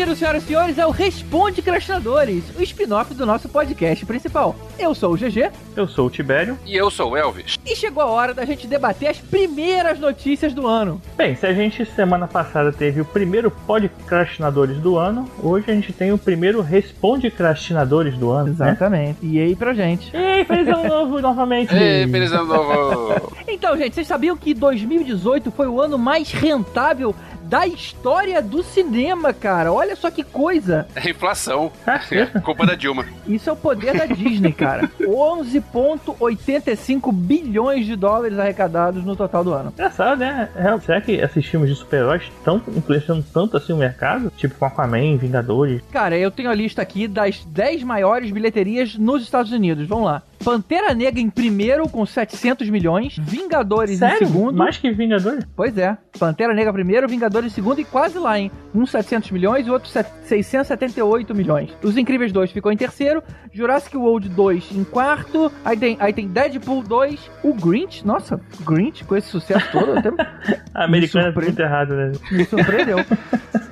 bem-vindos, senhoras e senhores, ao Responde Crastinadores, o spin-off do nosso podcast principal. Eu sou o GG. Eu sou o Tibério. E eu sou o Elvis. E chegou a hora da gente debater as primeiras notícias do ano. Bem, se a gente semana passada teve o primeiro Podcrastinadores do ano, hoje a gente tem o primeiro Responde Crastinadores do ano. Né? Exatamente. Né? E aí pra gente. Ei, feliz ano novo novamente. Ei, feliz ano novo. então, gente, vocês sabiam que 2018 foi o ano mais rentável da história do cinema, cara. Olha só que coisa. É inflação. É culpa da Dilma. Isso é o poder da Disney, cara. 11,85 bilhões de dólares arrecadados no total do ano. Engraçado, né? É, será que esses filmes de super-heróis estão influenciando tanto assim o mercado? Tipo com Aquaman, Vingadores? Cara, eu tenho a lista aqui das 10 maiores bilheterias nos Estados Unidos. Vamos lá. Pantera Negra em primeiro com 700 milhões, Vingadores Sério? em segundo. Mais que Vingadores? Pois é. Pantera Negra primeiro, Vingadores em segundo e quase lá, hein? Um 700 milhões e outro 678 milhões. Os Incríveis 2 ficou em terceiro, Jurassic World 2 em quarto, aí tem, aí tem Deadpool 2, o Grinch, nossa, Grinch com esse sucesso todo. Até... Americano é muito errado, né? Me surpreendeu.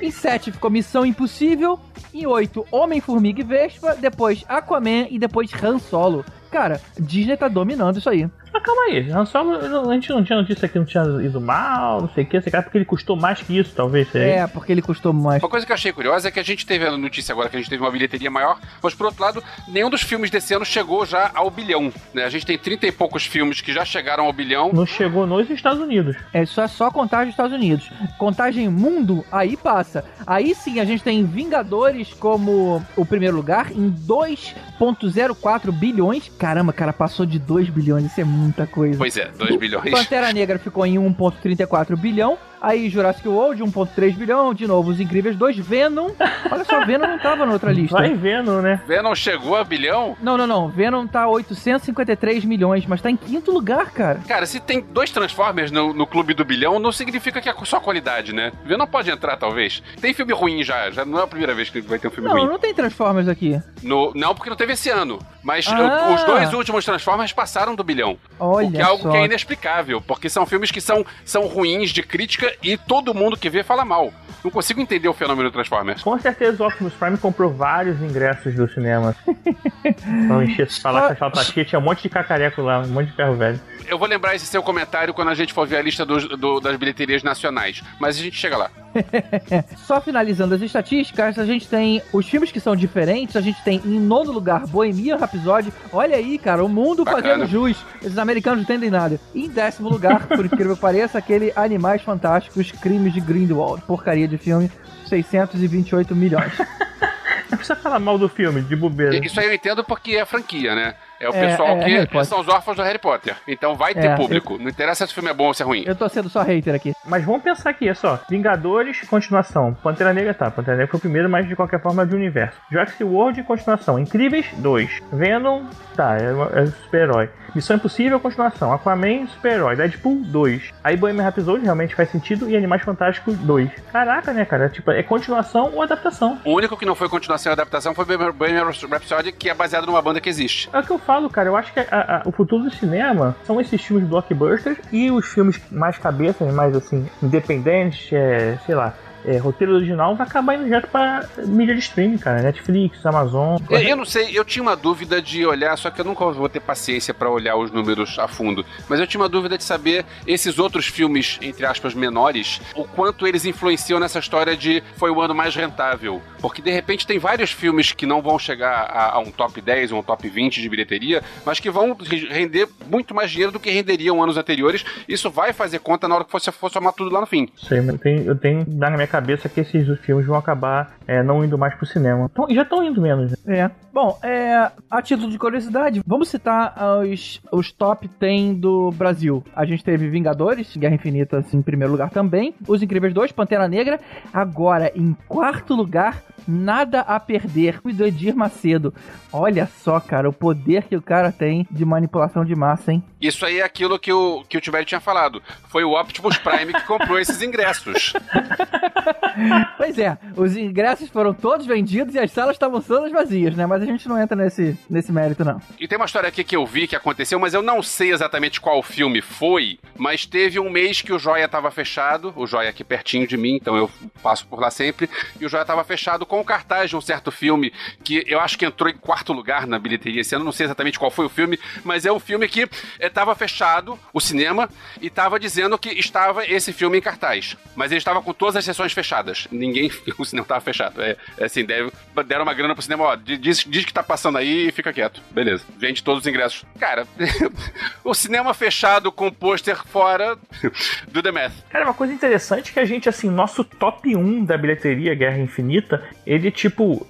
Em 7 ficou Missão Impossível. Em 8, Homem-Formiga e Vespa. Depois Aquaman e depois Han Solo. Cara, Disney tá dominando isso aí. Mas calma aí, Han Solo, a gente não tinha notícia que não tinha ido mal, não sei o que, sei lá, porque ele custou mais que isso, talvez. Sei. É, porque ele custou mais. Uma coisa que eu achei curiosa é que a gente teve a notícia agora que a gente teve uma bilheteria maior, mas por outro lado, nenhum dos filmes desse ano chegou já ao bilhão. Né? A gente tem 30 e poucos filmes que já chegaram ao bilhão. Não chegou nos Estados Unidos. É só, só contagem dos Estados Unidos. Contagem mundo, aí passa. Aí sim a gente tem Vingadores como o primeiro lugar, em 2,04 bilhões. Caramba, cara, passou de 2 bilhões, isso é muita coisa. Pois é, 2 bilhões. Pantera Negra ficou em 1,34 bilhão. Aí Jurassic World, 1.3 bilhão, de novo, Os Incríveis 2, Venom. Olha só, Venom não tava na outra lista. Vai Venom, né? Venom chegou a bilhão? Não, não, não. Venom tá 853 milhões, mas tá em quinto lugar, cara. Cara, se tem dois Transformers no, no clube do bilhão, não significa que é só qualidade, né? Venom pode entrar, talvez. Tem filme ruim já, já não é a primeira vez que vai ter um filme não, ruim. Não, não tem Transformers aqui. No, não, porque não teve esse ano. Mas Ah. os dois últimos Transformers passaram do bilhão. Olha o que é algo só. que é inexplicável, porque são filmes que são, são ruins de crítica e todo mundo que vê fala mal. Não consigo entender o fenômeno Transformers. Com certeza o Optimus Prime comprou vários ingressos do cinema. Não encher se falar que a sala tá cheia, tinha um monte de cacareco lá, um monte de ferro velho. Eu vou lembrar esse seu comentário quando a gente for ver a lista dos- do- das bilheterias nacionais, mas a gente chega lá. Só finalizando as estatísticas, a gente tem os filmes que são diferentes. A gente tem em nono lugar Bohemian Rhapsody. Olha aí, cara, o mundo Bacana. fazendo jus. Esses americanos não entendem nada. E em décimo lugar, por incrível que pareça, aquele Animais Fantásticos Crimes de Grindelwald. Porcaria de filme, 628 milhões. Não precisa falar mal do filme, de bobeira. E- Isso aí eu entendo porque é franquia, né? É o É, pessoal é, Harry que são os órfãos do Harry Potter. Então vai ter É, público. Não interessa se o filme é bom ou se é ruim. Eu tô sendo só hater aqui. Mas vamos pensar aqui, é só. Vingadores, continuação. Pantera Negra tá. Pantera Negra foi o primeiro, mas de qualquer forma é de universo. Jurassic World, continuação. Incríveis, 2. Venom, tá, é, é super-herói. Missão Impossível, continuação. Aquaman, super-herói. Deadpool, 2. Aí Bohemian Rhapsody realmente faz sentido. E Animais Fantásticos, 2. Caraca, né, cara? Tipo, é continuação ou adaptação. O único que não foi continuação e adaptação foi Bohemian Rhapsody, que é baseado numa banda que existe. É o que eu falo, cara. Eu acho que a- a- o futuro do cinema são esses filmes blockbusters e os filmes mais cabeças, mais assim, independentes, é, sei lá. É, roteiro original vai acabar indo direto pra mídia de streaming, cara. Netflix, Amazon. Eu, eu não sei, eu tinha uma dúvida de olhar, só que eu nunca vou ter paciência pra olhar os números a fundo. Mas eu tinha uma dúvida de saber esses outros filmes, entre aspas, menores, o quanto eles influenciam nessa história de foi o ano mais rentável. Porque de repente tem vários filmes que não vão chegar a, a um top 10 ou um top 20 de bilheteria, mas que vão re- render muito mais dinheiro do que renderiam anos anteriores. Isso vai fazer conta na hora que você for somar tudo lá no fim. Sei, mas eu tenho, eu tenho na minha cabeça que esses filmes vão acabar é, não indo mais pro cinema. Então, e já estão indo menos. né? É. Bom, é, a título de curiosidade, vamos citar os, os top 10 do Brasil. A gente teve Vingadores, Guerra Infinita assim, em primeiro lugar também. Os Incríveis 2, Pantera Negra. Agora, em quarto lugar, Nada a Perder, do Edir Macedo. Olha só, cara, o poder que o cara tem de manipulação de massa, hein? Isso aí é aquilo que o, que o Tibério tinha falado. Foi o Optimus Prime que comprou esses ingressos. pois é, os ingressos foram todos vendidos e as salas estavam todas vazias, né? Mas a gente não entra nesse, nesse mérito, não. E tem uma história aqui que eu vi que aconteceu, mas eu não sei exatamente qual filme foi, mas teve um mês que o Joia tava fechado, o Joia aqui pertinho de mim, então eu passo por lá sempre, e o Joia tava fechado com o cartaz de um certo filme que eu acho que entrou em quarto lugar na bilheteria esse ano, não sei exatamente qual foi o filme, mas é um filme que estava fechado, o cinema, e estava dizendo que estava esse filme em cartaz. Mas ele estava com todas as sessões fechadas. Ninguém, o cinema estava fechado. É, é assim, deram uma grana pro cinema, ó, diz, diz que tá passando aí e fica quieto. Beleza. Vende todos os ingressos. Cara, o cinema fechado com pôster fora do The Math. Cara, uma coisa interessante é que a gente, assim, nosso top 1 da bilheteria Guerra Infinita, ele, tipo,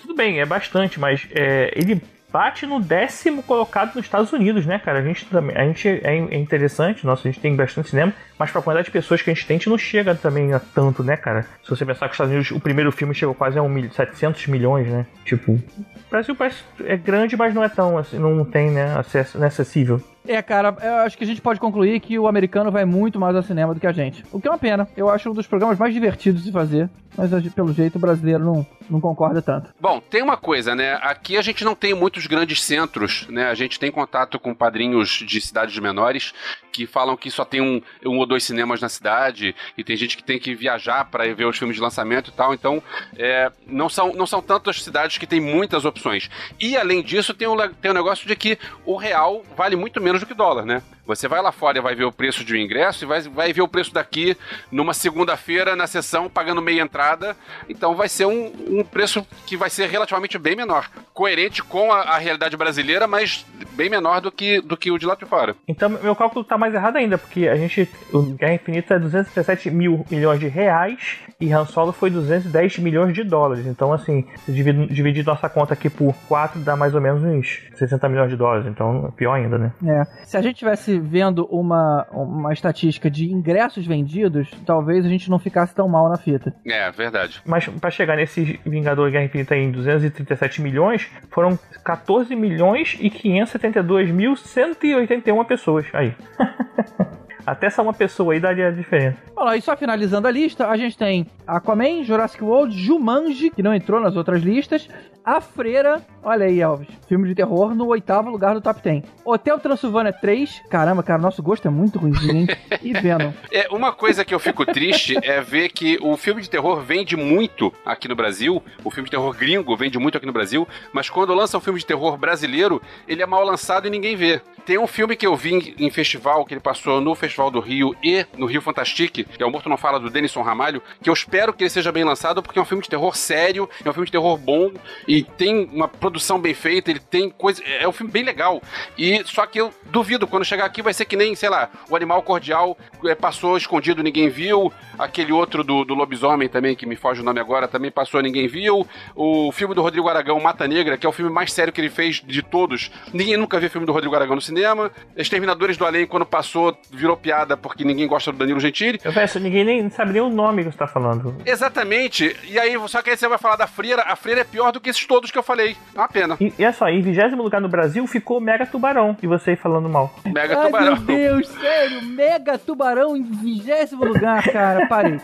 tudo bem, é bastante, mas é, ele bate no décimo colocado nos Estados Unidos, né, cara? A gente também, a gente é, é interessante, nossa, a gente tem bastante cinema, mas pra quantidade de pessoas que a gente tem, a gente não chega também a tanto, né, cara? Se você pensar que os Estados Unidos, o primeiro filme chegou quase a um, 700 milhões, né? Tipo, o Brasil parece, é grande, mas não é tão, assim, não tem, né, acesso, não é acessível. É, cara, eu acho que a gente pode concluir que o americano vai muito mais ao cinema do que a gente. O que é uma pena. Eu acho um dos programas mais divertidos de fazer. Mas pelo jeito o brasileiro não, não concorda tanto. Bom, tem uma coisa, né? Aqui a gente não tem muitos grandes centros, né? A gente tem contato com padrinhos de cidades menores que falam que só tem um, um ou dois cinemas na cidade e tem gente que tem que viajar para ver os filmes de lançamento e tal. Então, é, não, são, não são tantas cidades que tem muitas opções. E além disso, tem o tem um negócio de que o real vale muito menos do que dólar, né? Você vai lá fora e vai ver o preço de um ingresso e vai, vai ver o preço daqui numa segunda-feira na sessão pagando meia entrada. Então vai ser um, um preço que vai ser relativamente bem menor. Coerente com a, a, realidade brasileira, mas bem menor do que, do que o de lá de fora. Então meu cálculo tá mais errado ainda, porque a gente. O Guerra Infinita é 217 mil milhões de reais e Han Solo foi 210 milhões de dólares. Então, assim, dividir, dividir nossa conta aqui por 4 dá mais ou menos uns 60 milhões de dólares. Então, pior ainda, né? É. Se a gente tivesse vendo uma, uma estatística de ingressos vendidos, talvez a gente não ficasse tão mal na fita. É, verdade. Mas para chegar nesse Vingador Guerra Infinita em 237 milhões, foram 14 milhões e 572 mil 181 pessoas. Aí. Até só uma pessoa aí daria a diferença. Olha, e só finalizando a lista, a gente tem Aquaman, Jurassic World, Jumanji, que não entrou nas outras listas, A Freira, olha aí, Elvis, filme de terror no oitavo lugar do top 10. Hotel Transilvânia 3, caramba, cara, nosso gosto é muito ruim, hein? E Venom. É, uma coisa que eu fico triste é ver que o filme de terror vende muito aqui no Brasil, o filme de terror gringo vende muito aqui no Brasil, mas quando lança um filme de terror brasileiro, ele é mal lançado e ninguém vê. Tem um filme que eu vi em festival, que ele passou no Festival do Rio e no Rio Fantastique, que é o Morto Não Fala do Denison Ramalho, que eu espero que ele seja bem lançado, porque é um filme de terror sério, é um filme de terror bom e tem uma produção bem feita, ele tem coisa. É um filme bem legal. E só que eu duvido, quando chegar aqui vai ser que nem, sei lá, o Animal Cordial é, passou escondido, ninguém viu. Aquele outro do, do lobisomem também, que me foge o nome agora, também passou, ninguém viu. O filme do Rodrigo Aragão, Mata Negra, que é o filme mais sério que ele fez de todos. Ninguém nunca viu o filme do Rodrigo Aragão no cinema. Exterminadores do Além, quando passou, virou piada porque ninguém gosta do Danilo Gentili. Eu peço, ninguém nem sabe nem o nome que você tá falando. Exatamente. E aí, só que aí você vai falar da Freira. A Freira é pior do que esses todos que eu falei. É uma pena. E, e é só, em vigésimo lugar no Brasil ficou Mega Tubarão. E você falando mal. Mega Ai, Tubarão. meu Deus, sério, Mega Tubarão em vigésimo lugar, cara, parei.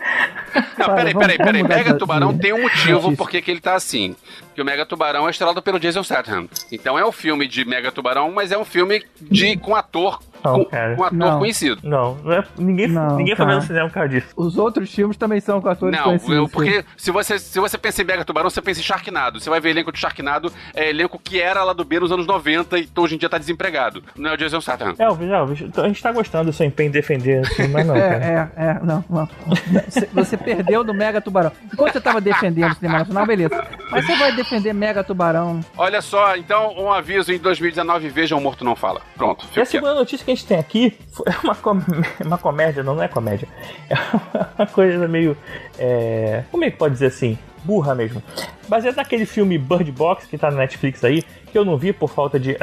Não, Para, peraí, peraí, peraí. Mega Tubarão tem um motivo porque que ele tá assim. Que o Mega Tubarão é estrelado pelo Jason Statham. Então é um filme de Mega Tubarão, mas é um filme de com ator Não, com, cara. com ator Não. conhecido. Não, não é, ninguém, Não, ninguém foi cara. ver no cinema por causa disso. Os outros filmes também são com atores Não, conhecidos. eu, porque se você, se você pensa em Mega Tubarão, você pensa em Sharknado. Você vai ver elenco de Sharknado, é elenco que era lá do B nos anos 90 e então hoje em dia tá desempregado. Não é o Jason Statham. Elvis, Elvis, a gente tá gostando do seu empenho em defender assim, mas não, cara. É, é, é, não, não. Você- Você perdeu do Mega Tubarão. Enquanto você tava defendendo o cinema nacional, beleza. Mas você vai defender Mega Tubarão. Olha só, então um aviso em 2019, vejam o Morto Não Fala. Pronto, E a fica quieto. segunda notícia que a gente tem aqui é uma, com- uma comédia, não, não é comédia. É uma coisa meio. É, como é que pode dizer assim? Burra mesmo. Baseado naquele filme Bird Box que tá na Netflix aí, que eu não vi por falta de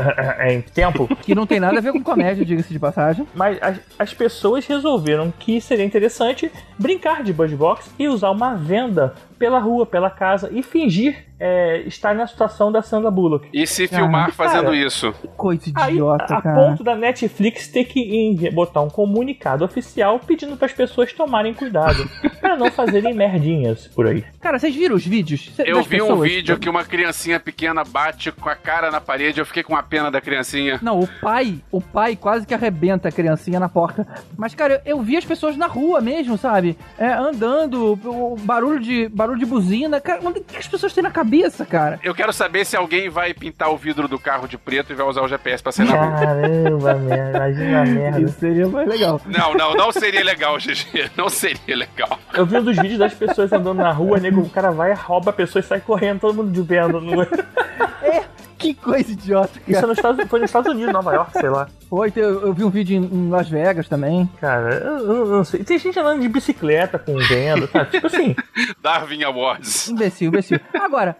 em tempo, Que não tem nada a ver com comédia, diga-se de passagem. mas as, as pessoas resolveram que seria interessante brincar de Bird Box e usar uma venda pela rua, pela casa e fingir é, estar na situação da Sandra Bullock. E se filmar Ah, fazendo cara, isso. Coisa Aí, idiota, a, a cara. ponto da Netflix ter que botar um comunicado oficial pedindo para as pessoas tomarem cuidado para não fazerem merdinhas por aí. Cara, vocês viram os vídeos? Cê- Eu das vi um vídeo que uma criancinha pequena bate com a cara na parede, eu fiquei com a pena da criancinha. Não, o pai, o pai quase que arrebenta a criancinha na porta. Mas, cara, eu, eu vi as pessoas na rua mesmo, sabe? É, andando, o barulho de, barulho de buzina. Cara, o que as pessoas têm na cabeça, cara? Eu quero saber se alguém vai pintar o vidro do carro de preto e vai usar o GPS pra sair na rua. Caramba, merda, imagina a merda. Isso seria mais legal. Não, não, não seria legal, GG. Não seria legal. Eu vi um dos vídeos das pessoas andando na rua, nego, o cara vai, rouba a pessoa e sai correndo, todo mundo de vendo. Não é? Que coisa idiota, Isso é cara. nos Estados, foi nos Estados Unidos, Nova York, sei lá. Foi, eu, eu vi um vídeo em, em Las Vegas também. Cara, eu, eu- eu não sei. Tem gente andando de bicicleta com venda, sabe? Tipo assim, Darwin Awards. Imbecil, imbecil. Agora,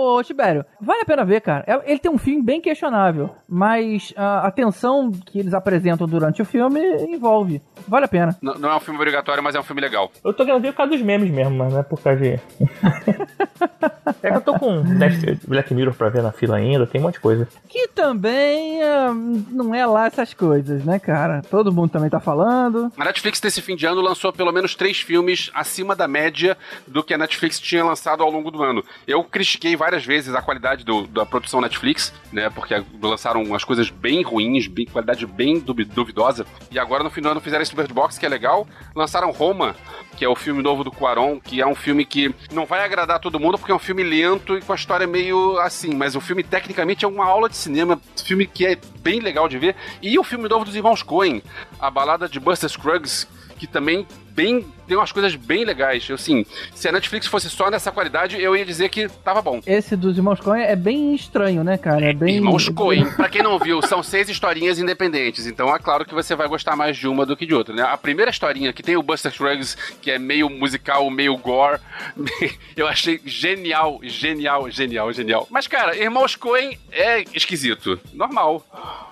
ô Tibério, vale a pena ver, cara. É- Ele tem um fim bem questionável, mas a, a tensão que eles apresentam durante o filme envolve. Vale a pena. N- Não é um filme obrigatório, mas é um filme legal. eu tô querendo ver por causa dos memes mesmo, mas não é por causa de. é que eu tô com Black Mirror pra ver na fila ainda, tem um monte de coisa. Que também ah, não é lá essas coisas, né, cara? Todo mundo também tá falando. A Netflix, nesse fim de ano, lançou pelo menos três filmes acima da média do que a Netflix tinha lançado ao longo do ano. Eu critiquei várias vezes a qualidade do- da produção Netflix, né? Porque lançaram umas coisas bem ruins, bem, qualidade bem duvi- duvidosa. E agora, no fim do ano, fizeram esse Bird Box, que é legal. Lançaram Roma, que é o filme novo do Cuarón, que é um filme que não vai agradar todo mundo, porque é um filme lento e com a história meio assim. Mas o filme, tecnicamente, é uma aula de cinema, filme que é bem legal de ver. E o filme novo dos irmãos Coen, a balada de Buster Scruggs, que também bem tem umas coisas bem legais. Eu, assim, se a Netflix fosse só nessa qualidade, eu ia dizer que tava bom. Esse dos Irmãos Coen é bem estranho, né, cara? É bem. Irmãos Coen, pra quem não viu, são seis historinhas independentes, então é claro que você vai gostar mais de uma do que de outra, né? A primeira historinha, que tem o Buster Scruggs, que é meio musical, meio gore, eu achei genial, genial, genial, genial. Mas, cara, Irmãos Coen é esquisito. Normal.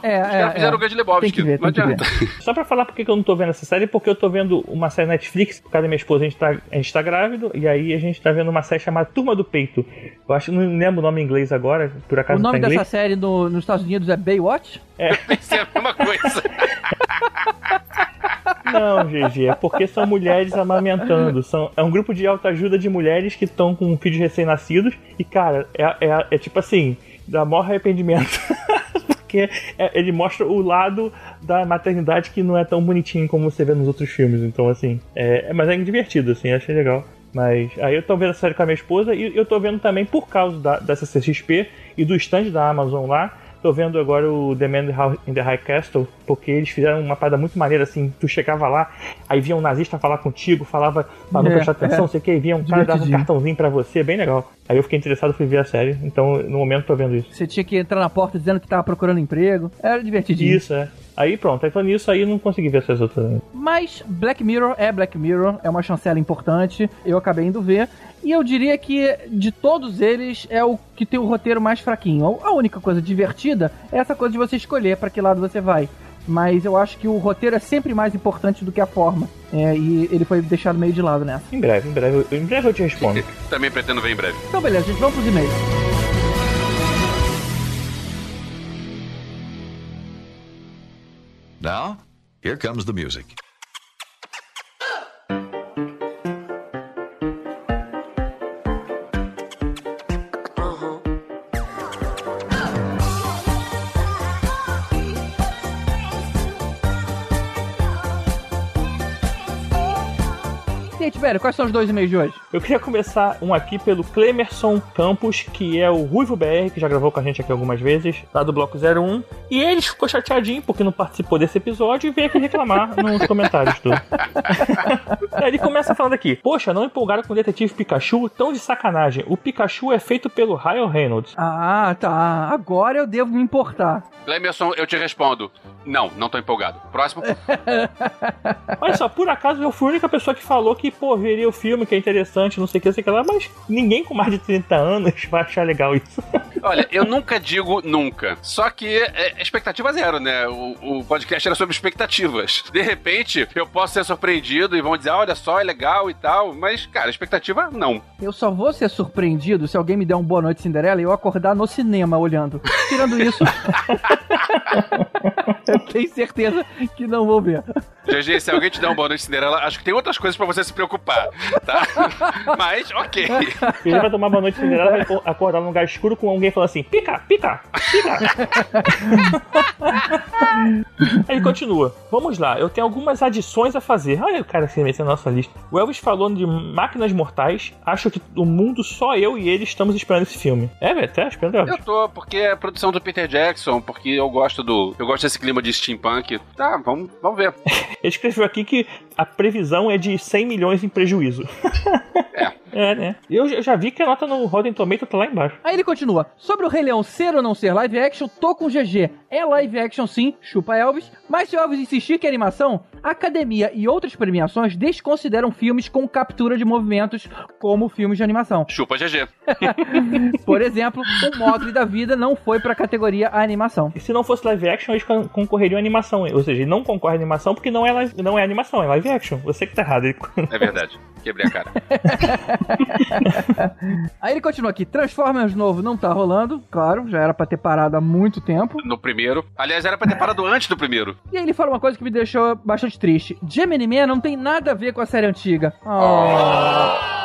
É, Os é, caras fizeram é. o Grande Lebowski, Tem que ver, não adianta. Só pra falar porque que eu não tô vendo essa série, porque eu tô vendo uma série Netflix, por causa da minha esposa, a gente tá, a gente tá grávido, e aí a gente tá vendo uma série chamada Turma do Peito. Eu acho, não lembro o nome em inglês agora, por acaso O nome tá em dessa série no- nos Estados Unidos é Baywatch? É a mesma coisa. Não, GG, é porque são mulheres amamentando. São, é um grupo de autoajuda de mulheres que estão com filhos recém-nascidos. E, cara, é, é, é tipo assim, dá maior arrependimento. porque é- ele mostra o lado da maternidade que não é tão bonitinho como você vê nos outros filmes. Então, assim, é, é- mas é divertido, assim, achei legal. Mas aí eu tô vendo a série com a minha esposa e eu tô vendo também por causa da, dessa CXP e do stand da Amazon lá. Tô vendo agora o The Man in the High Castle, porque eles fizeram uma parada muito maneira, assim, tu chegava lá, aí via um nazista falar contigo, falava pra não É, prestar atenção, é. sei o que, via um cara dava um cartãozinho pra você, bem legal. Aí eu fiquei interessado, fui ver a série, então no momento tô vendo isso. Você tinha que entrar na porta dizendo que tava procurando emprego. Era divertidinho. Isso, é. Aí pronto, aí tô nisso, aí eu não consegui ver essas outras. ainda. Mas Black Mirror é Black Mirror, é uma chancela importante. Eu acabei indo ver. E eu diria que de todos eles é o que tem o roteiro mais fraquinho. A única coisa divertida é essa coisa de você escolher pra que lado você vai. Mas eu acho que o roteiro é sempre mais importante do que a forma. É, e ele foi deixado meio de lado nessa. Em breve, em breve, em breve eu te respondo. Também pretendo ver em breve. Então, beleza, gente, vamos pros e-mails. Now, here comes the music. E aí, Tibério, quais são os dois e-mails de hoje? Eu queria começar um aqui pelo Clemerson Campos, que é o Ruivo BR, que já gravou com a gente aqui algumas vezes, lá do Bloco 01. E ele ficou chateadinho porque não participou desse episódio e veio aqui reclamar nos comentários tudo. Aí ele começa falando aqui: Poxa, não empolgaram com o Detetive Pikachu? Tão de sacanagem. O Pikachu é feito pelo Ryan Reynolds. Ah, tá. Agora eu devo me importar. Lemerson, eu te respondo. Não, não tô empolgado. Próximo. Olha só, por acaso eu fui a única pessoa que falou que que, pô, veria o filme, que é interessante, não sei o que, não sei o que lá, mas ninguém com mais de 30 anos vai achar legal isso. Olha, eu nunca digo nunca. Só que é expectativa zero, né? O, o podcast era sobre expectativas. De repente, eu posso ser surpreendido e vão dizer, ah, olha só, é legal e tal. Mas, cara, expectativa, não. Eu só vou ser surpreendido se alguém me der um Boa Noite Cinderela e eu acordar no cinema olhando. Tirando isso. eu tenho certeza que não vou ver. GG, se alguém te der um Boa Noite Cinderela, acho que tem outras coisas pra você se preocupar, tá? Mas, ok. Ele vai tomar Boa Noite Cinderela, vai acordar num lugar escuro com alguém falando assim, pica, pica, pica. Aí ele continua. Vamos lá, eu tenho algumas adições a fazer. Olha o cara se metendo na nossa lista. O Elvis falando de máquinas mortais. Acho que o mundo, só eu e ele estamos esperando esse filme. É, velho, tá esperando Elvis. Eu tô, porque é produção do Peter Jackson, porque eu gosto do. Eu gosto desse clima de steampunk. Tá, vamos, vamos ver. ele escreveu aqui que a previsão é de 100 milhões em prejuízo. É. É, né? Eu já vi que a nota no Rotten Tomato tá lá embaixo. Aí ele continua. Sobre o Rei Leão ser ou não ser live action, tô com GG. É live action sim, chupa Elvis. Mas se Elvis insistir que é animação, a academia e outras premiações desconsideram filmes com captura de movimentos como filmes de animação. Chupa GG. Por exemplo, o Mogli da vida não foi pra categoria animação. E se não fosse live action, eles concorreriam à animação. Ou seja, ele não concorre à animação porque não é, live, não é animação, é live action. Você que tá errado. É verdade. Quebrei a cara. Aí ele continua aqui: Transformers novo não tá rolando, claro, já era pra ter parado há muito tempo. No primeiro. Aliás, era pra ter parado antes do primeiro. E aí ele fala uma coisa que me deixou bastante triste: Gemini Man não tem nada a ver com a série antiga. Oh.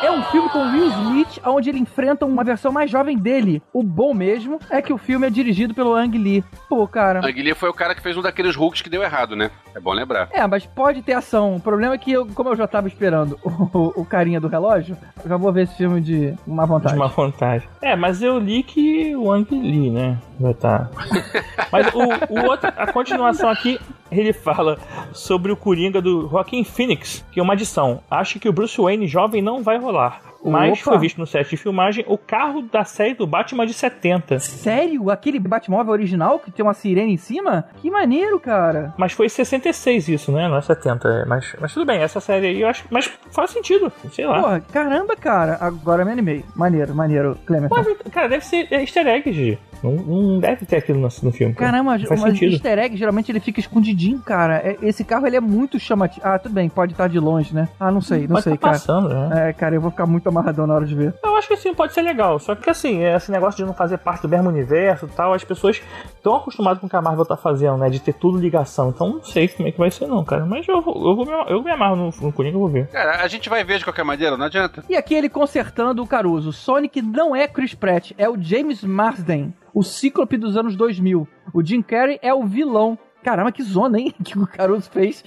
É um filme com Will Smith, onde ele enfrenta uma versão mais jovem dele. O bom mesmo é que o filme é dirigido pelo Ang Lee. Pô, cara. Ang Lee foi o cara que fez um daqueles Hulks que deu errado, né? É bom lembrar. É, mas pode ter ação. O problema é que, eu, como eu já tava esperando o, o, carinha do relógio, eu já vou ver esse filme de uma vontade. De uma vontade. É, mas eu li que o Ang Lee, né? Vai tá. mas o, o outro, a continuação aqui ele fala sobre o Coringa do Joaquim Phoenix, que é uma adição. Acho que o Bruce Wayne jovem não vai rolar. Mas Opa. foi visto no set de filmagem o carro da série do Batman de 70. Sério? Aquele Batmóvel original que tem uma sirene em cima? Que maneiro, cara. Mas foi 66 isso, né? Não é 70. É. Mas, mas tudo bem, essa série aí eu acho. Mas faz sentido, sei lá. Porra, caramba, cara. Agora me animei. Maneiro, maneiro, Clemente. Cara, deve ser easter egg, G. Não, não, deve ter aquilo no, no filme. Cara. Caramba, Faz mas sentido. easter egg geralmente ele fica escondidinho, cara. É, esse carro ele é muito chamativo. Ah, tudo bem, pode estar de longe, né? Ah, não sei, não pode sei, tá cara. Passando, né? É, cara, eu vou ficar muito amarradão na hora de ver. Eu acho que sim, pode ser legal. Só que assim, esse negócio de não fazer parte do mesmo universo e tal, as pessoas estão acostumadas com o que a Marvel tá fazendo, né? De ter tudo ligação. Então não sei como é que vai ser, não, cara. Mas eu, eu, vou, eu me amarro no, no Coringa, eu vou ver. Cara, a gente vai ver de qualquer maneira, não adianta. E aqui ele consertando o Caruso. Sonic não é Chris Pratt, é o James Marsden o Cíclope dos anos 2000. O Jim Carrey é o vilão. Caramba, que zona, hein? Que o Caruso fez.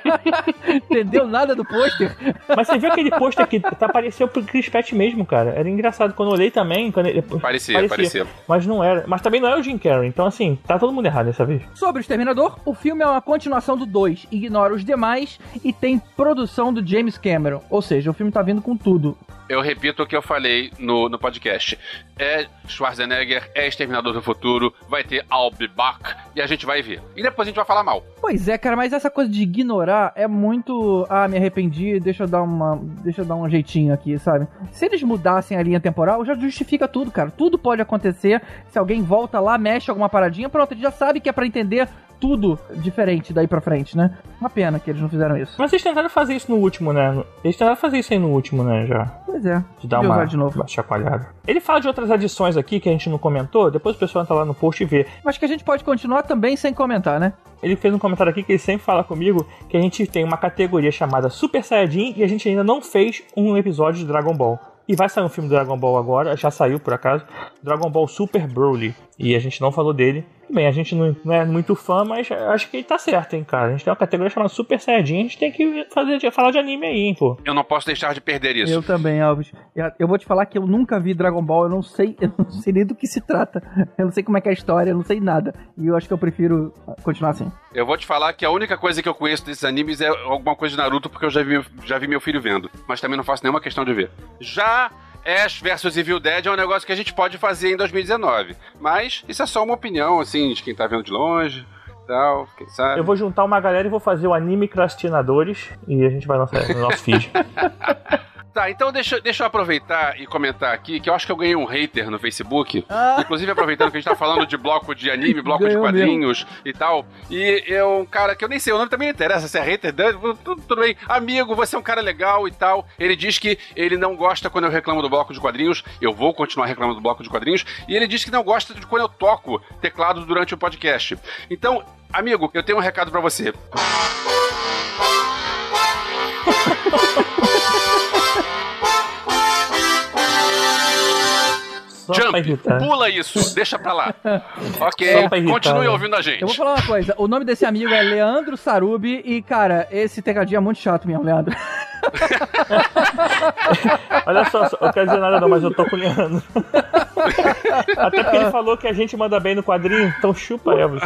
Entendeu nada do pôster. Mas você viu aquele pôster que tá, apareceu pro Chris Pratt mesmo, cara? Era engraçado. Quando eu olhei também... Quando ele, parecia, parecia, parecia, Mas não era. Mas também não é o Jim Carrey. Então, assim, tá todo mundo errado dessa vez. Sobre o Exterminador, o filme é uma continuação do 2. Ignora os demais e tem produção do James Cameron. Ou seja, o filme tá vindo com tudo eu repito o que eu falei no, no podcast. É Schwarzenegger, é Exterminador do Futuro, vai ter I'll Be Back, e a gente vai ver. E depois a gente vai falar mal. Pois é, cara, mas essa coisa de ignorar é muito. Ah, me arrependi, deixa eu dar uma. Deixa eu dar um jeitinho aqui, sabe? Se eles mudassem a linha temporal, já justifica tudo, cara. Tudo pode acontecer. Se alguém volta lá, mexe alguma paradinha, pronto, a gente já sabe que é para entender tudo diferente daí pra frente, né? Uma pena que eles não fizeram isso. Mas eles tentaram fazer isso no último, né? Eles tentaram fazer isso aí no último, né? Já. Pois é. De dar uma, de novo. uma chacoalhada. Ele fala de outras adições aqui que a gente não comentou, depois o pessoal entra lá no post e vê. Acho que a gente pode continuar também sem comentar, né? Ele fez um comentário aqui que ele sempre fala comigo que a gente tem uma categoria chamada Super Saiyajin e a gente ainda não fez um episódio de Dragon Ball. E vai sair um filme do Dragon Ball agora, já saiu por acaso, Dragon Ball Super Broly. E a gente não falou dele. Bem, a gente não, não, é muito fã, mas acho que ele tá certo, hein, cara. A gente tem uma categoria chamada Super Saiyajin, a gente tem que fazer, falar de anime aí, hein, pô. Eu não posso deixar de perder isso. Eu também, Alves. Eu vou te falar que eu nunca vi Dragon Ball, eu não sei, eu não sei nem do que se trata. Eu não sei como é que é a história, eu não sei nada. E eu acho que eu prefiro continuar assim. Eu vou te falar que a única coisa que eu conheço desses animes é alguma coisa de Naruto, porque eu já vi, já vi meu filho vendo. Mas também não faço nenhuma questão de ver. Já Ash versus Evil Dead é um negócio que a gente pode fazer em 2019. Mas isso é só uma opinião, assim, de quem tá vendo de longe. tal, quem sabe. Eu vou juntar uma galera e vou fazer o anime Crastinadores e a gente vai lançar no nosso feed. Tá, então deixa, deixa eu aproveitar e comentar aqui que eu acho que eu ganhei um hater no Facebook. Ah. Inclusive, aproveitando que a gente tá falando de bloco de anime, bloco Ganhou de quadrinhos e tal. E é um cara que eu nem sei, o nome também não interessa se é hater, tudo, tudo bem. Amigo, você é um cara legal e tal. Ele diz que ele não gosta quando eu reclamo do bloco de quadrinhos. Eu vou continuar reclamando do bloco de quadrinhos. E ele diz que não gosta de quando eu toco teclado durante o podcast. Então, amigo, eu tenho um recado pra você. Só pra Jump, irritar. pula isso, deixa pra lá. Ok, Só pra irritar, continue né? ouvindo a gente. Eu vou falar uma coisa, o nome desse amigo é Leandro Sarubi e, cara, esse tecladinho é muito chato mesmo, Leandro. Olha só, só- eu quero dizer nada não, mas eu tô com o Leandro. Até porque ele falou que a gente manda bem no quadrinho, então chupa, Elvis.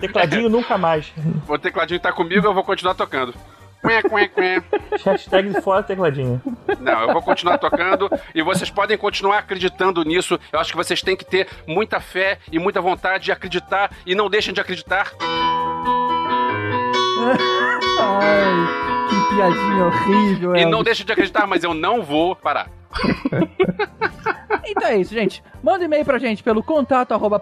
Tecladinho nunca mais. O tecladinho tá comigo, eu vou continuar tocando. Quê, quê, quê. Hashtag fora tecladinho. Não, eu vou continuar tocando e vocês podem continuar acreditando nisso. Eu acho que vocês têm que ter muita fé e muita vontade de acreditar e não deixem de acreditar. Ai, que piadinha horrível, E não deixem de acreditar, mas eu não vou parar. Então é isso, gente. Manda um e-mail pra gente pelo contato arroba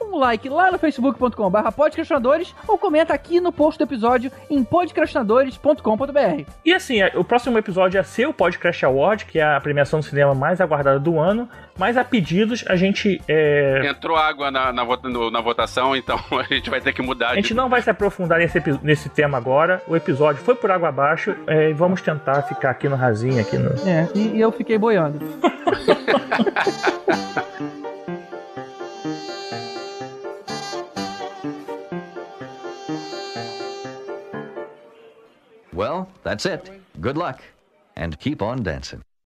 um like lá no facebook.com barra podcastinadores ou comenta aqui no post do episódio em podcastinadores.com.br. E assim, é, o próximo episódio é ser o Podcast Award, que é a premiação do cinema mais aguardada do ano. Mas a pedidos, a gente. é, Entrou água na, na, vota- no- na votação, então a gente vai ter que mudar. A de- gente não vai se aprofundar nesse, nesse tema agora. O episódio foi por água abaixo. é, e vamos tentar ficar aqui no rasinho, aqui no. É, e, e eu fiquei boiando. Well, that's it. Good luck. And keep on dancing.